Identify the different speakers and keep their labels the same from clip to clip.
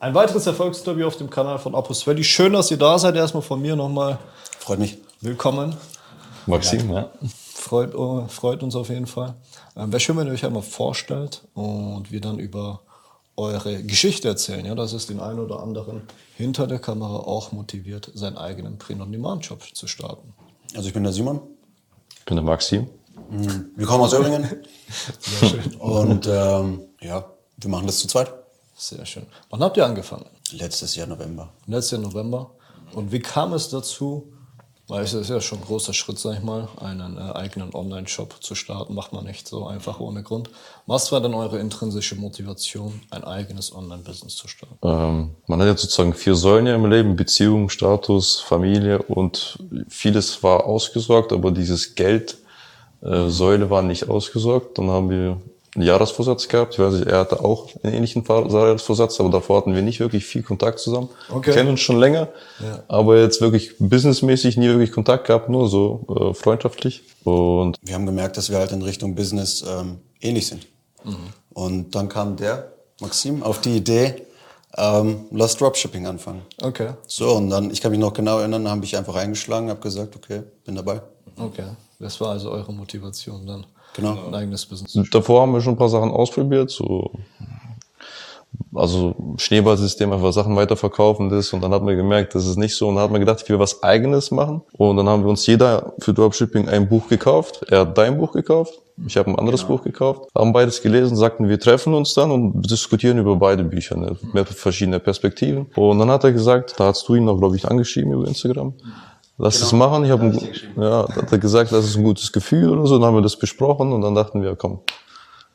Speaker 1: Ein weiteres Erfolgsinterview auf dem Kanal von Opus Valley. Schön, dass ihr da seid. Erstmal von mir nochmal
Speaker 2: Freut mich.
Speaker 1: willkommen.
Speaker 3: Maxim, ja.
Speaker 1: Freut, äh, freut uns auf jeden Fall. Ähm, Wäre schön, wenn ihr euch einmal vorstellt und wir dann über eure Geschichte erzählen. Ja, dass es den einen oder anderen hinter der Kamera auch motiviert, seinen eigenen Print-on-Demand-Shop zu starten.
Speaker 2: Also ich bin der Simon.
Speaker 3: Ich bin der Maxim.
Speaker 2: Wir kommen aus Öhringen.
Speaker 1: Sehr schön.
Speaker 2: Und ähm, ja, wir machen das zu zweit.
Speaker 1: Sehr schön. Wann habt ihr angefangen?
Speaker 2: Letztes Jahr November.
Speaker 1: Letztes Jahr November. Und wie kam es dazu? Weil es ist ja schon ein großer Schritt, sag ich mal, einen äh, eigenen Online-Shop zu starten. Macht man nicht so einfach ohne Grund. Was war denn eure intrinsische Motivation, ein eigenes Online-Business zu starten?
Speaker 3: Ähm, man hat ja sozusagen vier Säulen im Leben, Beziehung, Status, Familie und vieles war ausgesorgt, aber dieses Geld äh, Säule war nicht ausgesorgt. Dann haben wir einen Jahresvorsatz gehabt. Ich weiß nicht, er hatte auch einen ähnlichen Jahresvorsatz, aber davor hatten wir nicht wirklich viel Kontakt zusammen.
Speaker 1: Okay.
Speaker 3: Wir kennen uns schon länger,
Speaker 1: Ja.
Speaker 3: aber jetzt wirklich businessmäßig nie wirklich Kontakt gehabt, nur so äh, freundschaftlich. Und
Speaker 2: Wir haben gemerkt, dass wir halt in Richtung Business ähm, ähnlich sind. Und dann kam der, Maxim, auf die Idee, ähm, lass Dropshipping anfangen.
Speaker 1: Okay.
Speaker 2: So, und dann, ich kann mich noch genau erinnern, habe ich einfach eingeschlagen, habe gesagt, okay, bin dabei.
Speaker 1: Okay. Das war also eure Motivation dann.
Speaker 2: Genau.
Speaker 1: Ein eigenes Business.
Speaker 3: Davor haben wir schon ein paar Sachen ausprobiert, so also Schneeballsystem, einfach Sachen weiterverkaufen das und dann hat man gemerkt, das ist nicht so und dann hat man gedacht, ich will was eigenes machen und dann haben wir uns jeder für Dropshipping ein Buch gekauft. Er hat dein Buch gekauft, ich habe ein anderes Buch gekauft, haben beides gelesen, sagten, wir treffen uns dann und diskutieren über beide Bücher, ne, mit verschiedenen Perspektiven und dann hat er gesagt, da hast du ihn noch, glaube ich, angeschrieben über Instagram. Lass es machen. Ich habe ja, da hat er gesagt, das ist ein gutes Gefühl oder so. Dann haben wir das besprochen und dann dachten wir, komm,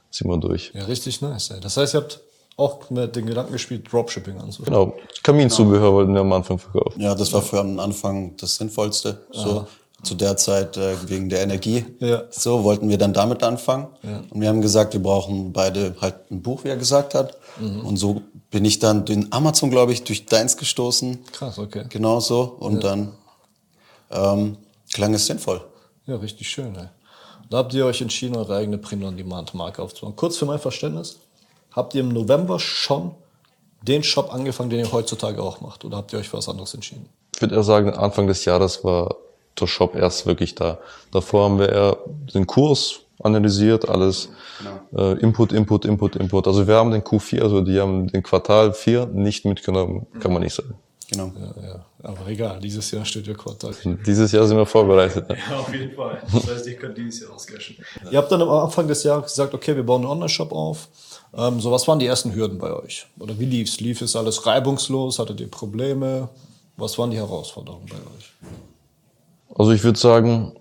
Speaker 3: ziehen wir durch.
Speaker 1: Ja, richtig nice. Ey. Das heißt, ihr habt auch mit den Gedanken gespielt, Dropshipping anzufangen.
Speaker 3: Genau. Kaminzubehör wollten wir am Anfang verkaufen.
Speaker 2: Ja, das war für am Anfang das Sinnvollste. So zu der Zeit äh, wegen der Energie.
Speaker 1: Ja.
Speaker 2: So wollten wir dann damit anfangen. Und wir haben gesagt, wir brauchen beide halt ein Buch, wie er gesagt hat. Und so bin ich dann in Amazon, glaube ich, durch deins gestoßen.
Speaker 1: Krass, okay.
Speaker 2: Genau so. Und dann ähm, klang es sinnvoll.
Speaker 1: Ja, richtig schön. Ey. Da habt ihr euch entschieden, eure eigene Print-on-Demand-Marke aufzubauen. Kurz für mein Verständnis, habt ihr im November schon den Shop angefangen, den ihr heutzutage auch macht? Oder habt ihr euch für was anderes entschieden?
Speaker 3: Ich würde eher sagen, Anfang des Jahres war der Shop erst wirklich da. Davor haben wir eher den Kurs analysiert, alles äh, Input, Input, Input, Input. Also wir haben den Q4, also die haben den Quartal 4 nicht mitgenommen, kann man nicht sagen.
Speaker 2: Genau.
Speaker 1: Ja, ja. Aber egal, dieses Jahr steht ihr Quartal.
Speaker 3: Dieses Jahr sind wir vorbereitet. Ne?
Speaker 1: Ja, auf jeden Fall. Das heißt, ich kann dieses Jahr auscashen. Ihr habt dann am Anfang des Jahres gesagt, okay, wir bauen einen Online-Shop auf. Ähm, so, was waren die ersten Hürden bei euch? Oder wie lief's? Lief es alles reibungslos? Hattet ihr Probleme? Was waren die Herausforderungen bei euch?
Speaker 3: Also ich würde sagen,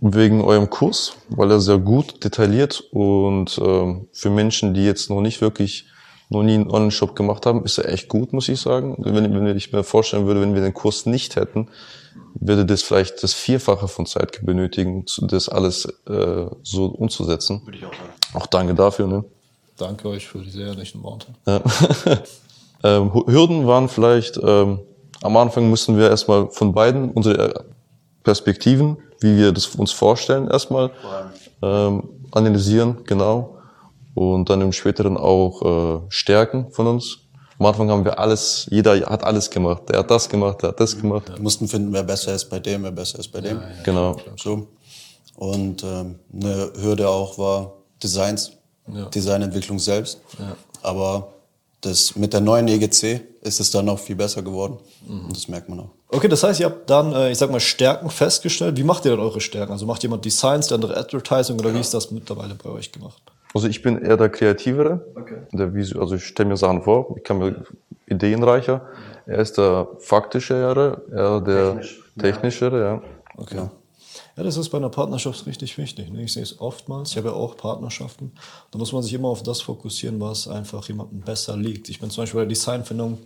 Speaker 3: wegen eurem Kurs, weil er sehr gut detailliert und ähm, für Menschen, die jetzt noch nicht wirklich noch nie einen Online-Shop gemacht haben, ist er echt gut, muss ich sagen. Wenn, wenn ich mir vorstellen würde, wenn wir den Kurs nicht hätten, würde das vielleicht das Vierfache von Zeit benötigen, das alles äh, so umzusetzen. Würde ich auch sagen. Auch danke dafür. Ne?
Speaker 1: Danke euch für diese ehrlichen Worte.
Speaker 3: Ja. ähm, Hürden waren vielleicht, ähm, am Anfang mussten wir erstmal von beiden unsere Perspektiven, wie wir das uns vorstellen, erstmal ähm, analysieren, genau. Und dann im späteren auch äh, Stärken von uns. Am Anfang haben wir alles, jeder hat alles gemacht. Der hat das gemacht, der hat das gemacht.
Speaker 2: Wir mussten finden, wer besser ist bei dem, wer besser ist bei dem.
Speaker 3: Genau.
Speaker 2: So. Und ähm, eine Hürde auch war Designs,
Speaker 1: Ja.
Speaker 2: Designentwicklung selbst.
Speaker 1: Ja.
Speaker 2: Aber das, mit der neuen EGC ist es dann noch viel besser geworden. Und das merkt man auch.
Speaker 1: Okay, das heißt, ihr habt dann, äh, ich sag mal, Stärken festgestellt. Wie macht ihr denn eure Stärken? Also macht jemand Designs, der andere Advertising oder wie ist das mittlerweile bei euch gemacht?
Speaker 3: Also ich bin eher der Kreativere.
Speaker 1: Okay.
Speaker 3: Der Visu also ich stelle mir Sachen vor, ich kann mir ideenreicher. Er ist der faktischere, er der technischere, ja.
Speaker 1: Okay. Ja, das ist bei einer Partnerschaft richtig wichtig. Ne? Ich sehe es oftmals, ich habe ja auch Partnerschaften. Da muss man sich immer auf das fokussieren, was einfach jemandem besser liegt. Ich bin zum Beispiel bei der Designfindung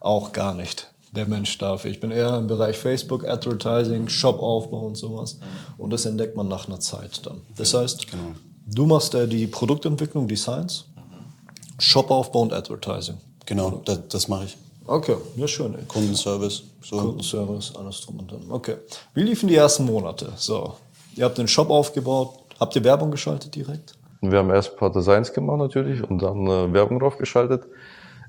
Speaker 1: auch gar nicht der Mensch dafür. Ich bin eher im Bereich Facebook, Advertising, Shopaufbau und sowas. Und das entdeckt man nach einer Zeit dann. Das heißt, du machst äh, die Produktentwicklung, Designs, Shopaufbau und Advertising.
Speaker 2: Genau, das, das mache ich.
Speaker 1: Okay, ja schön. Ey.
Speaker 2: Kundenservice. So.
Speaker 1: Kundenservice, alles drum und dran. Okay. Wie liefen die ersten Monate? So, ihr habt den Shop aufgebaut. Habt ihr Werbung geschaltet direkt?
Speaker 3: Wir haben erst ein paar Designs gemacht natürlich und dann äh, Werbung draufgeschaltet.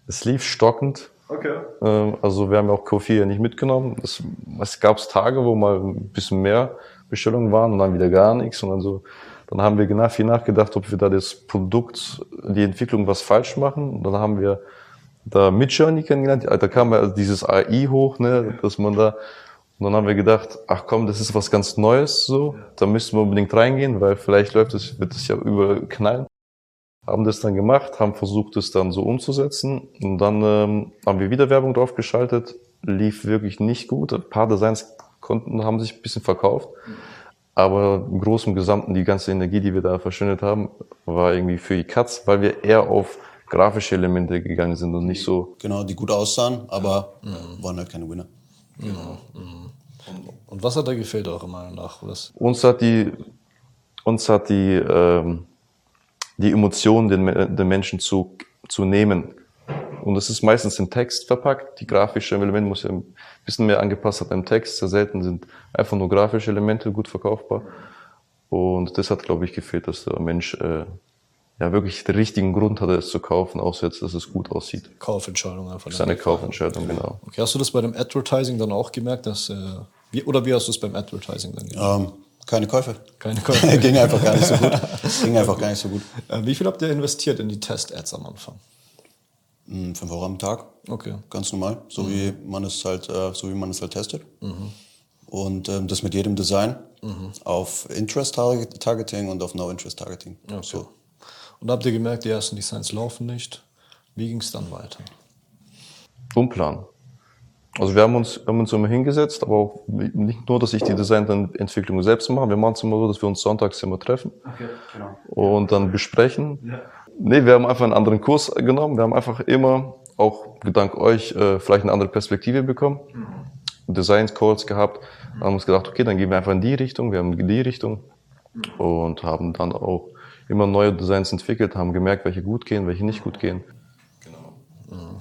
Speaker 3: Es lief stockend.
Speaker 1: Okay.
Speaker 3: Ähm, Also wir haben ja auch Q4 nicht mitgenommen. Es, es gab Tage, wo mal ein bisschen mehr Bestellungen waren und dann wieder gar nichts. Und dann so, dann haben wir genau viel nachgedacht, ob wir da das Produkt, die Entwicklung was falsch machen. Dann haben wir da Midjourney kennengelernt. Da kam ja dieses AI hoch, ne, dass man da und dann haben wir gedacht, ach komm, das ist was ganz Neues, so. Da müssen wir unbedingt reingehen, weil vielleicht läuft es, wird es ja überknallen. Haben das dann gemacht, haben versucht, es dann so umzusetzen. Und dann ähm, haben wir wieder Werbung drauf geschaltet. Lief wirklich nicht gut. Ein paar Designs konnten, haben sich ein bisschen verkauft. Aber im Großen und Gesamten, die ganze Energie, die wir da verschwendet haben, war irgendwie für die Katz, weil wir eher auf grafische Elemente gegangen sind und nicht so
Speaker 2: Genau, die gut aussahen, aber waren halt keine Winner.
Speaker 1: Und was hat da gefehlt, eurer Meinung nach? Was?
Speaker 3: uns hat die, uns hat die, ähm, die Emotionen den, den Menschen zu, zu nehmen. Und das ist meistens in Text verpackt. Die grafische Element muss ja bisschen mehr angepasst sein im Text. Sehr selten sind einfach nur grafische Elemente gut verkaufbar. Und das hat, glaube ich, gefehlt, dass der Mensch äh, ja wirklich den richtigen Grund hatte, es zu kaufen, außer jetzt, dass es gut aussieht.
Speaker 1: Kaufentscheidung einfach.
Speaker 3: Seine Kaufentscheidung, genau.
Speaker 1: Okay, hast du das bei dem Advertising dann auch gemerkt, dass, äh, wie, oder wie hast du es beim Advertising dann gemacht?
Speaker 2: Ähm, keine Käufe.
Speaker 1: Keine Käufe.
Speaker 2: Ging einfach gar nicht so gut. Ging einfach gar nicht so gut.
Speaker 1: Äh, wie viel habt ihr investiert in die Test-Ads am Anfang?
Speaker 2: Hm, Fünf Euro am Tag.
Speaker 1: Okay.
Speaker 2: Ganz normal. So wie man es halt, äh, so wie man es halt testet. Und ähm, das mit jedem Design auf Interest-Targeting und auf No-Interest-Targeting. So.
Speaker 1: Und habt ihr gemerkt, die ersten Designs laufen nicht? Wie ging es dann weiter?
Speaker 3: Umplanen. Also wir haben uns, haben uns immer hingesetzt, aber auch nicht nur, dass ich die Designentwicklung selbst mache. Wir machen es immer so, dass wir uns sonntags immer treffen und dann besprechen. Nee, wir haben einfach einen anderen Kurs genommen. Wir haben einfach immer, auch dank euch, äh, vielleicht eine andere Perspektive bekommen. Design Calls gehabt. Dann haben uns gedacht, okay, dann gehen wir einfach in die Richtung. Wir haben in die Richtung und haben dann auch immer neue Designs entwickelt, haben gemerkt, welche gut gehen, welche nicht gut gehen.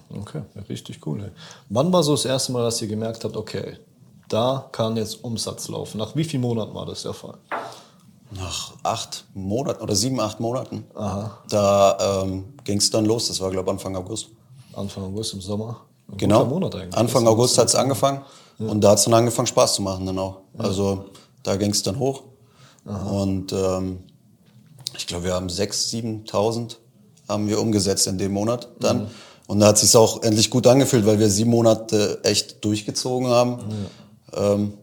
Speaker 1: Okay, ja, richtig cool. Ey. Wann war so das erste Mal, dass ihr gemerkt habt, okay, da kann jetzt Umsatz laufen? Nach wie vielen Monaten war das der Fall?
Speaker 2: Nach acht Monaten oder sieben, acht Monaten, da ähm, ging es dann los. Das war, glaube ich, Anfang August.
Speaker 1: Anfang August im Sommer? Ein
Speaker 2: Genau. Anfang
Speaker 1: Das-
Speaker 2: August hat es angefangen und da hat es dann angefangen Spaß zu machen dann auch. Also da ging es dann hoch und ähm, ich glaube wir haben 6.000, 7.000 haben wir umgesetzt in dem Monat dann und da hat sich auch endlich gut angefühlt, weil wir sieben Monate echt durchgezogen haben, ähm,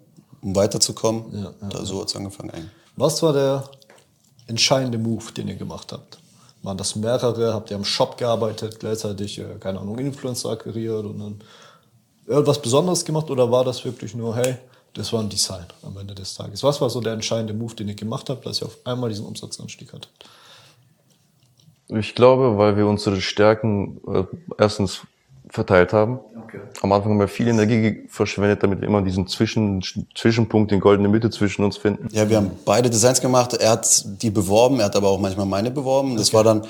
Speaker 2: um weiterzukommen. da, so hat es angefangen eigentlich.
Speaker 1: Was war der entscheidende Move, den ihr gemacht habt? Waren das mehrere? Habt ihr am Shop gearbeitet, gleichzeitig, äh, keine Ahnung, Influencer akquiriert und dann irgendwas Besonderes gemacht? Oder war das wirklich nur, hey, das war ein Design am Ende des Tages? Was war so der entscheidende Move, den ihr gemacht habt, dass ihr auf einmal diesen Umsatzanstieg hattet?
Speaker 3: Ich glaube, weil wir unsere Stärken äh, erstens verteilt haben. Am Anfang haben wir viel Energie verschwendet, damit wir immer diesen Zwischen, Zwischenpunkt, den goldene Mitte zwischen uns finden.
Speaker 2: Ja, wir haben beide Designs gemacht. Er hat die beworben, er hat aber auch manchmal meine beworben. Das war dann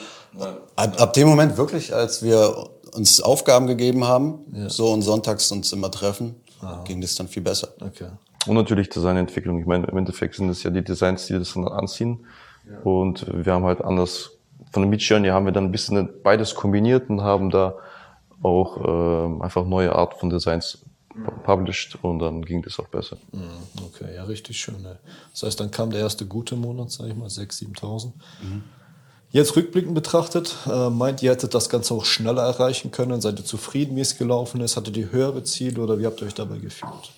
Speaker 2: ab, ab dem Moment wirklich, als wir uns Aufgaben gegeben haben, so und sonntags uns immer treffen, ging das dann viel besser.
Speaker 1: Okay.
Speaker 3: Und natürlich Designentwicklung. Ich meine, im Endeffekt sind es ja die Designs, die das dann anziehen. Und wir haben halt anders, von der Midjourney haben wir dann ein bisschen beides kombiniert und haben da auch ähm, einfach neue Art von Designs pu- published und dann ging das auch besser.
Speaker 1: Mhm, Okay, ja, richtig schön. Ne? Das heißt, dann kam der erste gute Monat, sag ich mal, 6.000, 7.000. Jetzt rückblickend betrachtet, äh, meint ihr, hättet das Ganze auch schneller erreichen können? Seid ihr zufrieden, wie es gelaufen ist? Hattet ihr höhere Ziele oder wie habt ihr euch dabei gefühlt?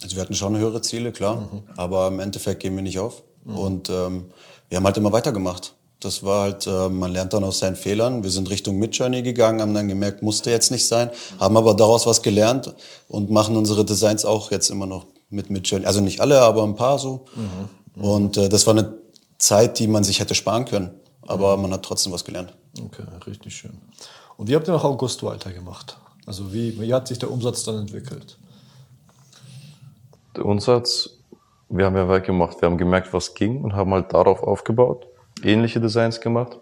Speaker 2: Also wir hatten schon höhere Ziele, klar, aber im Endeffekt gehen wir nicht auf. Und ähm, wir haben halt immer weitergemacht. Das war halt, äh, man lernt dann aus seinen Fehlern. Wir sind Richtung Midjourney gegangen, haben dann gemerkt, musste jetzt nicht sein, haben aber daraus was gelernt und machen unsere Designs auch jetzt immer noch mit Midjourney. Also nicht alle, aber ein paar so. Und äh, das war eine Zeit, die man sich hätte sparen können. Aber man hat trotzdem was gelernt.
Speaker 1: Okay, richtig schön. Und wie habt ihr nach August weitergemacht? Also wie, wie hat sich der Umsatz dann entwickelt?
Speaker 3: Der Umsatz, wir haben ja weggemacht, wir haben gemerkt, was ging und haben halt darauf aufgebaut, ähnliche Designs gemacht.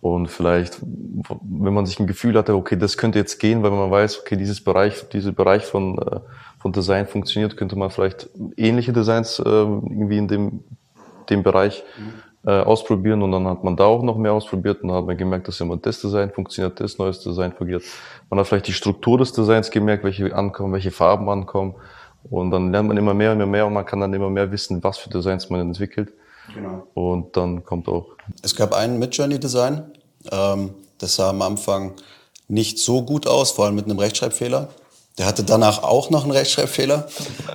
Speaker 3: Und vielleicht, wenn man sich ein Gefühl hatte, okay, das könnte jetzt gehen, weil man weiß, okay, dieses Bereich, dieser Bereich von, äh, von Design funktioniert, könnte man vielleicht ähnliche Designs äh, irgendwie in dem, dem Bereich äh, ausprobieren und dann hat man da auch noch mehr ausprobiert und dann hat man gemerkt, dass immer das Design funktioniert, das neues Design fungiert. Man hat vielleicht die Struktur des Designs gemerkt, welche ankommen, welche Farben ankommen und dann lernt man immer mehr und mehr und man kann dann immer mehr wissen, was für Designs man entwickelt. Genau. Und dann kommt auch.
Speaker 2: Es gab ein Midjourney-Design, ähm, das sah am Anfang nicht so gut aus, vor allem mit einem Rechtschreibfehler. Der hatte danach auch noch einen Rechtschreibfehler,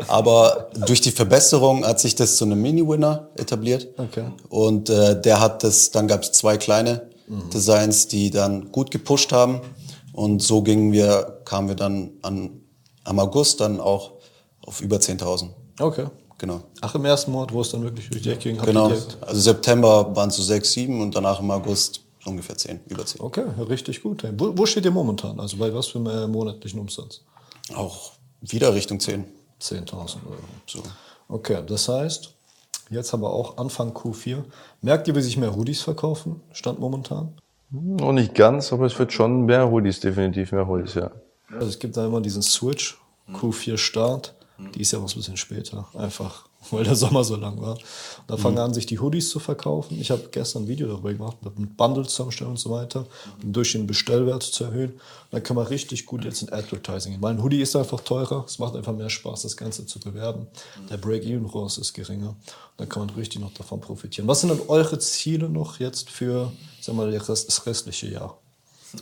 Speaker 2: aber durch die Verbesserung hat sich das zu einem Mini-Winner etabliert. Okay. Und äh, der hat das, dann gab es zwei kleine mhm. Designs, die dann gut gepusht haben. Und so gingen wir, kamen wir dann an, am August dann auch auf über 10.000.
Speaker 1: Okay.
Speaker 2: Genau.
Speaker 1: Ach, im ersten Monat, wo es dann wirklich durch die Ecke ging?
Speaker 2: Genau. Also September waren es so 6, 7 und danach im August ungefähr 10, über 10.
Speaker 1: Okay, richtig gut. Wo, wo steht ihr momentan? Also bei was für einem äh, monatlichen Umsatz?
Speaker 2: Auch wieder Richtung 10.
Speaker 1: 10.000 Euro. So. Okay, das heißt, jetzt haben wir auch Anfang Q4. Merkt ihr, wie sich mehr Hoodies verkaufen? Stand momentan?
Speaker 3: Noch nicht ganz, aber es wird schon mehr Hoodies, definitiv mehr Hoodies, ja.
Speaker 1: Also es gibt da immer diesen Switch, Q4 Start. Die ist ja auch ein bisschen später. Einfach weil der Sommer so lang war. Da fangen mhm. an, sich die Hoodies zu verkaufen. Ich habe gestern ein Video darüber gemacht, mit Bundles zusammenstellen und so weiter, um durch den Bestellwert zu erhöhen. Dann kann man richtig gut jetzt in Advertising gehen. Weil ein Hoodie ist einfach teurer, es macht einfach mehr Spaß, das Ganze zu bewerben. Der Break-Even-Raus ist geringer. Dann kann man richtig noch davon profitieren. Was sind denn eure Ziele noch jetzt für wir mal, das restliche Jahr?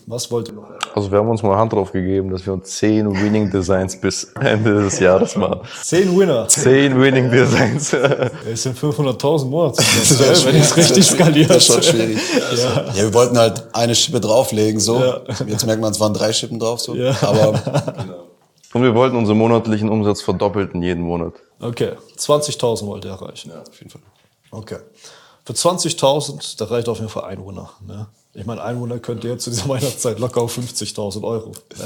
Speaker 1: Was wollt ihr noch?
Speaker 3: Also wir haben uns mal Hand drauf gegeben, dass wir uns zehn Winning Designs bis Ende des Jahres machen.
Speaker 1: Zehn Winner?
Speaker 3: Zehn Winning Designs.
Speaker 1: Es sind 500.000 Monats. Das wenn ich richtig skaliert. Das ist schon schwierig.
Speaker 2: Ja. ja. wir wollten halt eine Schippe drauflegen, so. Ja. Jetzt merkt man, es waren drei Schippen drauf, so. Ja. Aber,
Speaker 3: genau. Und wir wollten unseren monatlichen Umsatz verdoppelten jeden Monat.
Speaker 1: Okay. 20.000 wollt ihr erreichen.
Speaker 2: Ja, auf jeden Fall.
Speaker 1: Okay. Für 20.000, da reicht auf jeden Fall ein Winner. Ne? Ich meine, Einwohner könnt ihr zu dieser Weihnachtszeit locker auf 50.000 Euro äh,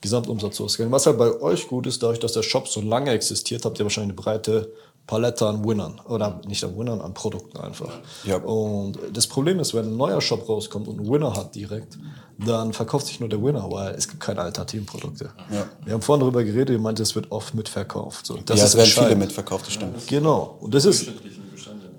Speaker 1: Gesamtumsatz ausgehen. Was halt bei euch gut ist, dadurch, dass der Shop so lange existiert, habt ihr wahrscheinlich eine breite Palette an Winnern. Oder nicht an Winnern, an Produkten einfach. Ja. Und das Problem ist, wenn ein neuer Shop rauskommt und einen Winner hat direkt, dann verkauft sich nur der Winner, weil es gibt keine alternativen Produkte. Ja. Wir haben vorhin darüber geredet, ihr meint, es wird oft mitverkauft. So,
Speaker 2: das ja, es werden viele mitverkauft, das stimmt.
Speaker 1: Genau. Und das ist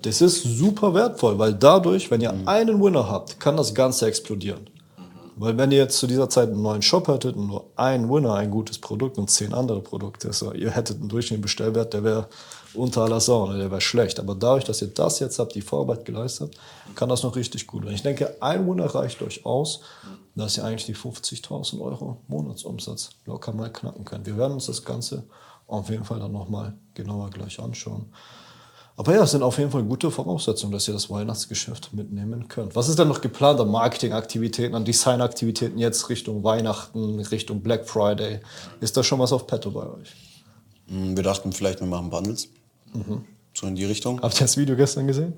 Speaker 1: das ist super wertvoll, weil dadurch, wenn ihr mhm. einen Winner habt, kann das Ganze explodieren. Mhm. Weil wenn ihr jetzt zu dieser Zeit einen neuen Shop hättet und nur ein Winner, ein gutes Produkt und zehn andere Produkte, so, ihr hättet einen durchschnittlichen Bestellwert, der wäre unter aller Sau, der wäre schlecht. Aber dadurch, dass ihr das jetzt habt, die Vorarbeit geleistet, kann das noch richtig gut. Und ich denke, ein Winner reicht euch aus, dass ihr eigentlich die 50.000 Euro Monatsumsatz locker mal knacken könnt. Wir werden uns das Ganze auf jeden Fall dann nochmal genauer gleich anschauen. Aber ja, es sind auf jeden Fall gute Voraussetzungen, dass ihr das Weihnachtsgeschäft mitnehmen könnt. Was ist denn noch geplant an Marketingaktivitäten, an Designaktivitäten jetzt Richtung Weihnachten, Richtung Black Friday? Ist da schon was auf petto bei euch?
Speaker 2: Mm, wir dachten vielleicht, wir machen Bundles. Mhm. So in die Richtung.
Speaker 1: Habt ihr das Video gestern gesehen?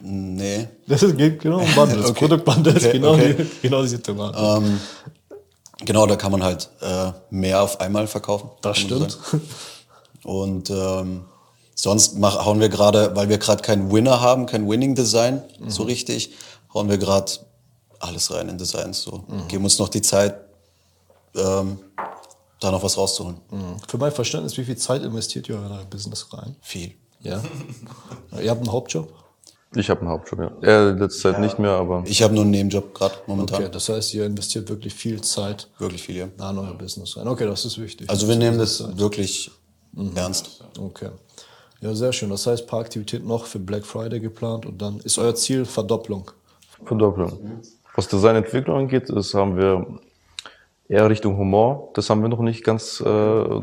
Speaker 2: Nee.
Speaker 1: Das geht genau um Bundles. okay. Produktbundles, okay. genau, okay. Die, genau diese Thematik.
Speaker 2: Ähm, genau, da kann man halt äh, mehr auf einmal verkaufen.
Speaker 1: Das stimmt.
Speaker 2: Und ähm, Sonst mach, hauen wir gerade, weil wir gerade keinen Winner haben, kein Winning Design mhm. so richtig, hauen wir gerade alles rein in Designs. So. Mhm. Geben uns noch die Zeit, ähm, da noch was rauszuholen.
Speaker 1: Mhm. Für mein Verständnis, wie viel Zeit investiert ihr in euer Business rein?
Speaker 2: Viel.
Speaker 1: Ja. ihr habt einen Hauptjob?
Speaker 3: Ich habe einen Hauptjob, ja. Er letzte Zeit ja. nicht mehr, aber.
Speaker 2: Ich habe nur einen Nebenjob gerade momentan.
Speaker 1: Okay, das heißt, ihr investiert wirklich viel Zeit.
Speaker 2: Wirklich viel, ja.
Speaker 1: In euer Business rein. Okay, das ist wichtig.
Speaker 2: Also wir nehmen das Zeit. wirklich mhm. ernst.
Speaker 1: Okay. Ja, sehr schön. Das heißt, ein paar Aktivitäten noch für Black Friday geplant und dann ist euer Ziel Verdopplung.
Speaker 3: Verdopplung. Was Designentwicklung angeht, das haben wir eher Richtung Humor. Das haben wir noch nicht ganz äh,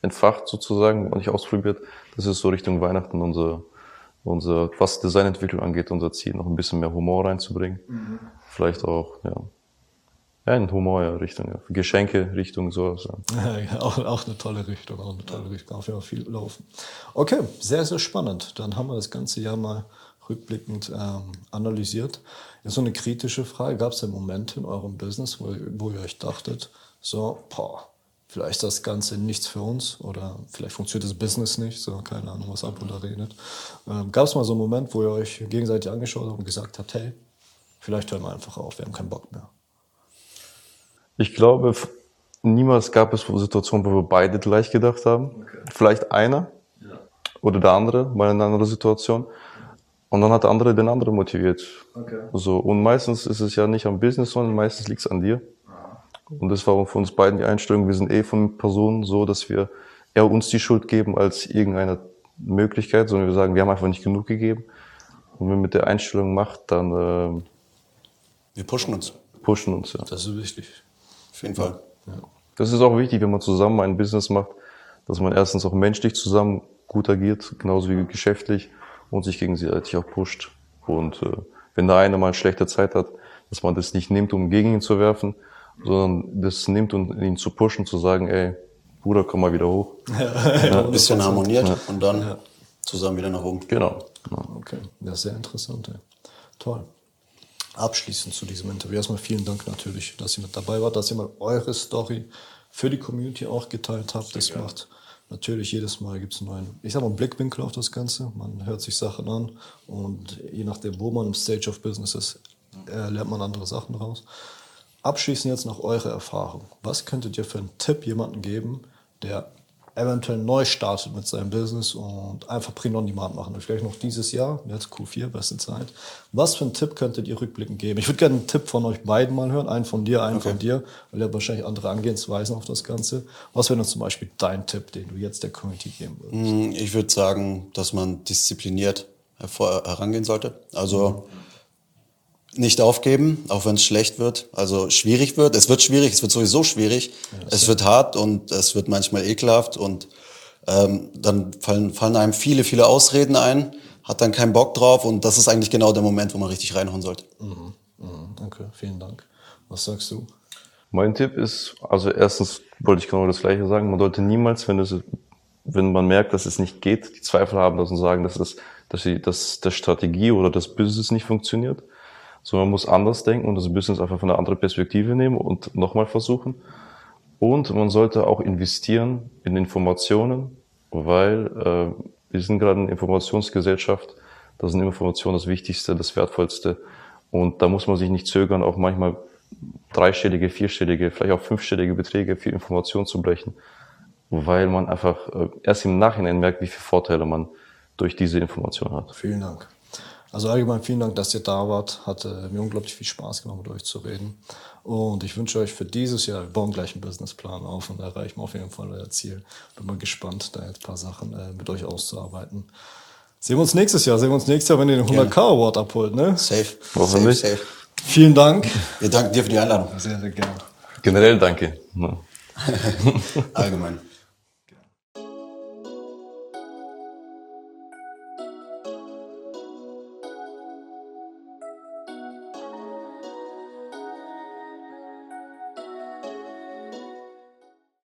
Speaker 3: entfacht sozusagen, und nicht ausprobiert. Das ist so Richtung Weihnachten unser, unser, was Designentwicklung angeht, unser Ziel, noch ein bisschen mehr Humor reinzubringen. Mhm. Vielleicht auch, ja, ja, in Humor, ja, Richtung, ja. Geschenke, Richtung sowas.
Speaker 1: Ja. ja auch, auch eine tolle Richtung, auch eine tolle Richtung. Auf jeden Fall viel laufen. Okay, sehr, sehr spannend. Dann haben wir das ganze Jahr mal rückblickend ähm, analysiert. Jetzt so eine kritische Frage. Gab es denn Momente in eurem Business, wo, wo ihr euch dachtet, so, boah, vielleicht das Ganze nichts für uns oder vielleicht funktioniert das Business nicht, so, keine Ahnung, was ab oder redet. Ähm, Gab es mal so einen Moment, wo ihr euch gegenseitig angeschaut habt und gesagt habt, hey, vielleicht hören wir einfach auf, wir haben keinen Bock mehr.
Speaker 3: Ich glaube, niemals gab es Situationen, wo wir beide gleich gedacht haben. Okay. Vielleicht einer ja. oder der andere, mal in einer anderen Situation. Und dann hat der andere den anderen motiviert.
Speaker 1: Okay.
Speaker 3: So, und meistens ist es ja nicht am Business, sondern meistens liegt es an dir. Und das war für uns beiden die Einstellung. Wir sind eh von Personen so, dass wir eher uns die Schuld geben als irgendeine Möglichkeit, sondern wir sagen, wir haben einfach nicht genug gegeben. Und wenn man mit der Einstellung macht, dann äh,
Speaker 2: Wir pushen uns.
Speaker 3: pushen uns. Ja.
Speaker 1: Das ist wichtig.
Speaker 2: Auf jeden Fall.
Speaker 3: Das ist auch wichtig, wenn man zusammen ein Business macht, dass man erstens auch menschlich zusammen gut agiert, genauso wie geschäftlich und sich gegenseitig auch pusht. Und äh, wenn der eine mal schlechte Zeit hat, dass man das nicht nimmt, um gegen ihn zu werfen, sondern das nimmt, um ihn zu pushen, zu sagen, ey, Bruder, komm mal wieder hoch.
Speaker 2: Ein bisschen harmoniert und dann zusammen wieder nach oben.
Speaker 3: Genau. Ja.
Speaker 1: Okay, ja, sehr interessant. Ja. Toll. Abschließend zu diesem Interview. Erstmal vielen Dank natürlich, dass ihr mit dabei wart, dass ihr mal eure Story für die Community auch geteilt habt. Das macht natürlich jedes Mal gibt es einen neuen, ich sag mal, Blickwinkel auf das Ganze. Man hört sich Sachen an und je nachdem, wo man im Stage of Business ist, äh, lernt man andere Sachen raus. Abschließend jetzt nach eurer Erfahrung. Was könntet ihr für einen Tipp jemandem geben, der eventuell neu startet mit seinem Business und einfach Print on Demand machen? Vielleicht noch dieses Jahr, jetzt Q4, beste Zeit. Was für einen Tipp könntet ihr rückblickend geben? Ich würde gerne einen Tipp von euch beiden mal hören. Einen von dir, einen
Speaker 2: Okay.
Speaker 1: von dir, weil ihr wahrscheinlich andere Angehensweisen auf das Ganze. Was wäre denn zum Beispiel dein Tipp, den du jetzt der Community geben würdest?
Speaker 2: Mm, Ich würde sagen, dass man diszipliniert herangehen sollte. Also nicht aufgeben, auch wenn es schlecht wird, also schwierig wird. Es wird schwierig, es wird sowieso schwierig. es wird hart und es wird manchmal ekelhaft und ähm, dann fallen, fallen einem viele, viele Ausreden ein, hat dann keinen Bock drauf und das ist eigentlich genau der Moment, wo man richtig reinhauen sollte.
Speaker 1: Mhm, Okay, vielen Dank. Was sagst du?
Speaker 3: Mein Tipp ist, also erstens wollte ich genau das Gleiche sagen, man sollte niemals, wenn es, wenn man merkt, dass es nicht geht, die Zweifel haben lassen und sagen, dass es, dass die, dass der Strategie oder das Business nicht funktioniert, sondern man muss anders denken und das Business einfach von einer anderen Perspektive nehmen und nochmal versuchen. Und man sollte auch investieren in Informationen, weil äh, wir sind gerade eine Informationsgesellschaft. Da sind Informationen das Wichtigste, das Wertvollste. Und da muss man sich nicht zögern, auch manchmal dreistellige, vierstellige, vielleicht auch fünfstellige Beträge für Informationen zu brechen, weil man einfach äh, erst im Nachhinein merkt, wie viele Vorteile man durch diese Information hat.
Speaker 1: Vielen Dank. Also allgemein vielen Dank, dass ihr da wart. Hat äh, mir unglaublich viel Spaß gemacht, mit euch zu reden. Und ich wünsche euch für dieses Jahr, wir bauen gleich einen Businessplan auf und erreichen auf jeden Fall euer Ziel. Bin mal gespannt, da jetzt ein paar Sachen äh, mit euch auszuarbeiten. Sehen wir uns nächstes Jahr. Sehen wir uns nächstes Jahr, wenn ihr den 100k Award abholt. Ne?
Speaker 2: Safe.
Speaker 3: Hoffentlich.
Speaker 2: Safe, safe.
Speaker 1: Vielen Dank.
Speaker 2: Wir danken dir für die Einladung.
Speaker 1: Sehr, sehr gerne.
Speaker 3: Generell danke.
Speaker 2: Allgemein.